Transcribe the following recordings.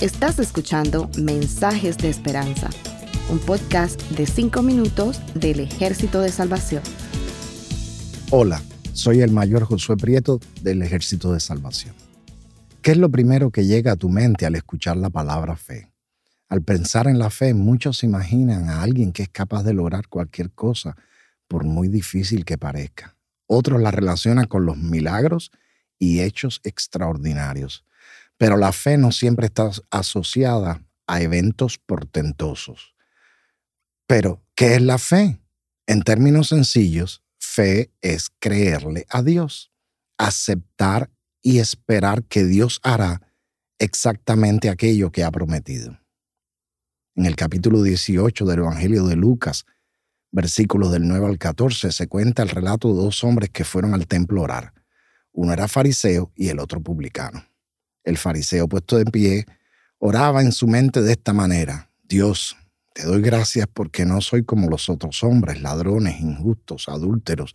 Estás escuchando Mensajes de Esperanza, un podcast de 5 minutos del Ejército de Salvación. Hola, soy el mayor Josué Prieto del Ejército de Salvación. ¿Qué es lo primero que llega a tu mente al escuchar la palabra fe? Al pensar en la fe, muchos imaginan a alguien que es capaz de lograr cualquier cosa, por muy difícil que parezca. Otros la relacionan con los milagros y hechos extraordinarios. Pero la fe no siempre está asociada a eventos portentosos. Pero, ¿qué es la fe? En términos sencillos, fe es creerle a Dios, aceptar y esperar que Dios hará exactamente aquello que ha prometido. En el capítulo 18 del Evangelio de Lucas, versículos del 9 al 14, se cuenta el relato de dos hombres que fueron al templo a orar. Uno era fariseo y el otro publicano. El fariseo puesto de pie oraba en su mente de esta manera, Dios, te doy gracias porque no soy como los otros hombres, ladrones, injustos, adúlteros,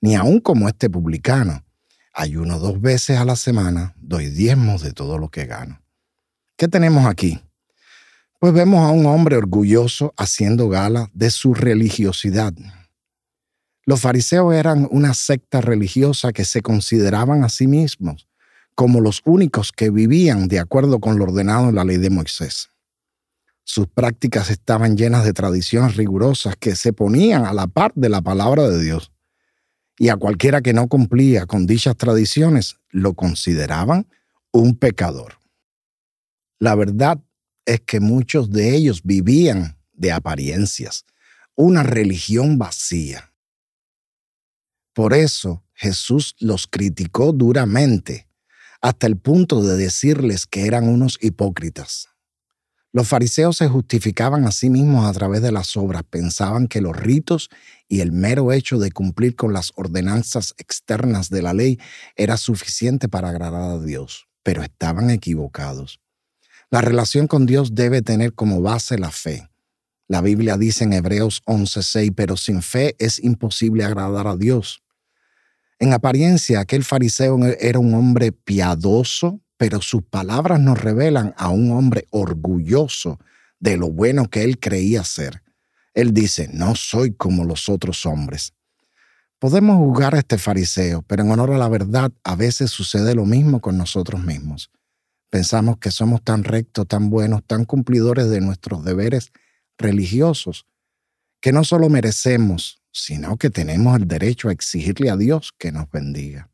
ni aun como este publicano. Ayuno dos veces a la semana, doy diezmos de todo lo que gano. ¿Qué tenemos aquí? Pues vemos a un hombre orgulloso haciendo gala de su religiosidad. Los fariseos eran una secta religiosa que se consideraban a sí mismos como los únicos que vivían de acuerdo con lo ordenado en la ley de Moisés. Sus prácticas estaban llenas de tradiciones rigurosas que se ponían a la par de la palabra de Dios. Y a cualquiera que no cumplía con dichas tradiciones lo consideraban un pecador. La verdad es que muchos de ellos vivían de apariencias, una religión vacía. Por eso Jesús los criticó duramente hasta el punto de decirles que eran unos hipócritas. Los fariseos se justificaban a sí mismos a través de las obras, pensaban que los ritos y el mero hecho de cumplir con las ordenanzas externas de la ley era suficiente para agradar a Dios, pero estaban equivocados. La relación con Dios debe tener como base la fe. La Biblia dice en Hebreos 11:6, pero sin fe es imposible agradar a Dios. En apariencia, aquel fariseo era un hombre piadoso, pero sus palabras nos revelan a un hombre orgulloso de lo bueno que él creía ser. Él dice, no soy como los otros hombres. Podemos juzgar a este fariseo, pero en honor a la verdad, a veces sucede lo mismo con nosotros mismos. Pensamos que somos tan rectos, tan buenos, tan cumplidores de nuestros deberes religiosos, que no solo merecemos sino que tenemos el derecho a exigirle a Dios que nos bendiga.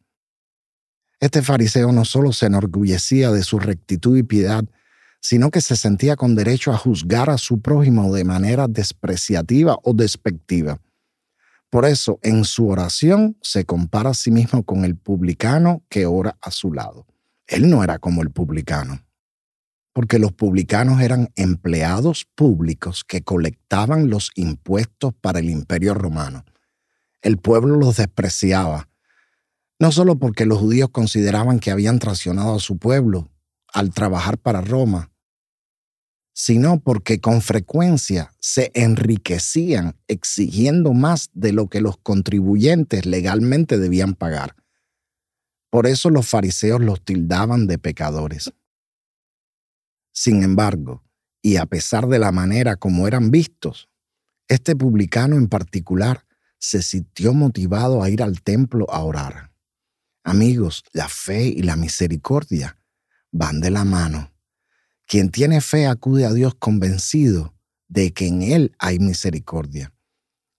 Este fariseo no solo se enorgullecía de su rectitud y piedad, sino que se sentía con derecho a juzgar a su prójimo de manera despreciativa o despectiva. Por eso, en su oración se compara a sí mismo con el publicano que ora a su lado. Él no era como el publicano porque los publicanos eran empleados públicos que colectaban los impuestos para el imperio romano. El pueblo los despreciaba, no solo porque los judíos consideraban que habían traicionado a su pueblo al trabajar para Roma, sino porque con frecuencia se enriquecían exigiendo más de lo que los contribuyentes legalmente debían pagar. Por eso los fariseos los tildaban de pecadores. Sin embargo, y a pesar de la manera como eran vistos, este publicano en particular se sintió motivado a ir al templo a orar. Amigos, la fe y la misericordia van de la mano. Quien tiene fe acude a Dios convencido de que en Él hay misericordia.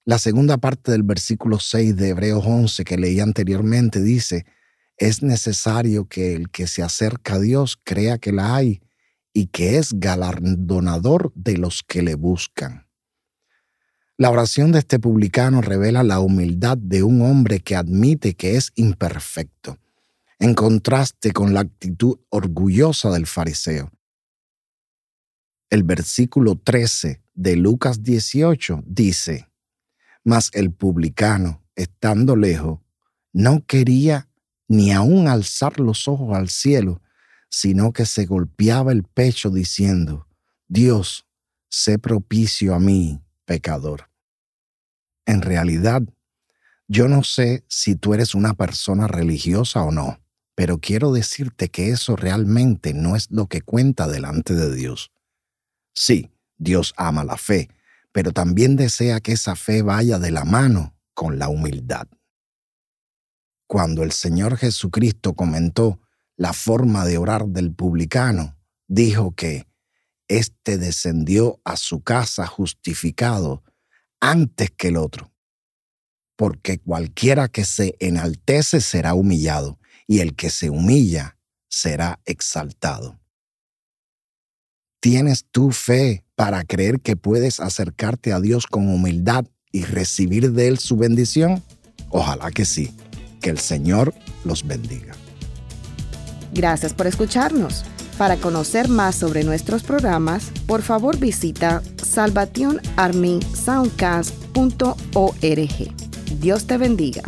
La segunda parte del versículo 6 de Hebreos 11 que leí anteriormente dice, es necesario que el que se acerca a Dios crea que la hay y que es galardonador de los que le buscan. La oración de este publicano revela la humildad de un hombre que admite que es imperfecto, en contraste con la actitud orgullosa del fariseo. El versículo 13 de Lucas 18 dice, Mas el publicano, estando lejos, no quería ni aun alzar los ojos al cielo, sino que se golpeaba el pecho diciendo, Dios, sé propicio a mí, pecador. En realidad, yo no sé si tú eres una persona religiosa o no, pero quiero decirte que eso realmente no es lo que cuenta delante de Dios. Sí, Dios ama la fe, pero también desea que esa fe vaya de la mano con la humildad. Cuando el Señor Jesucristo comentó la forma de orar del publicano, dijo que éste descendió a su casa justificado antes que el otro, porque cualquiera que se enaltece será humillado, y el que se humilla será exaltado. ¿Tienes tu fe para creer que puedes acercarte a Dios con humildad y recibir de Él su bendición? Ojalá que sí. Que el Señor los bendiga. Gracias por escucharnos. Para conocer más sobre nuestros programas, por favor visita salvationarmysoundcast.org. Dios te bendiga.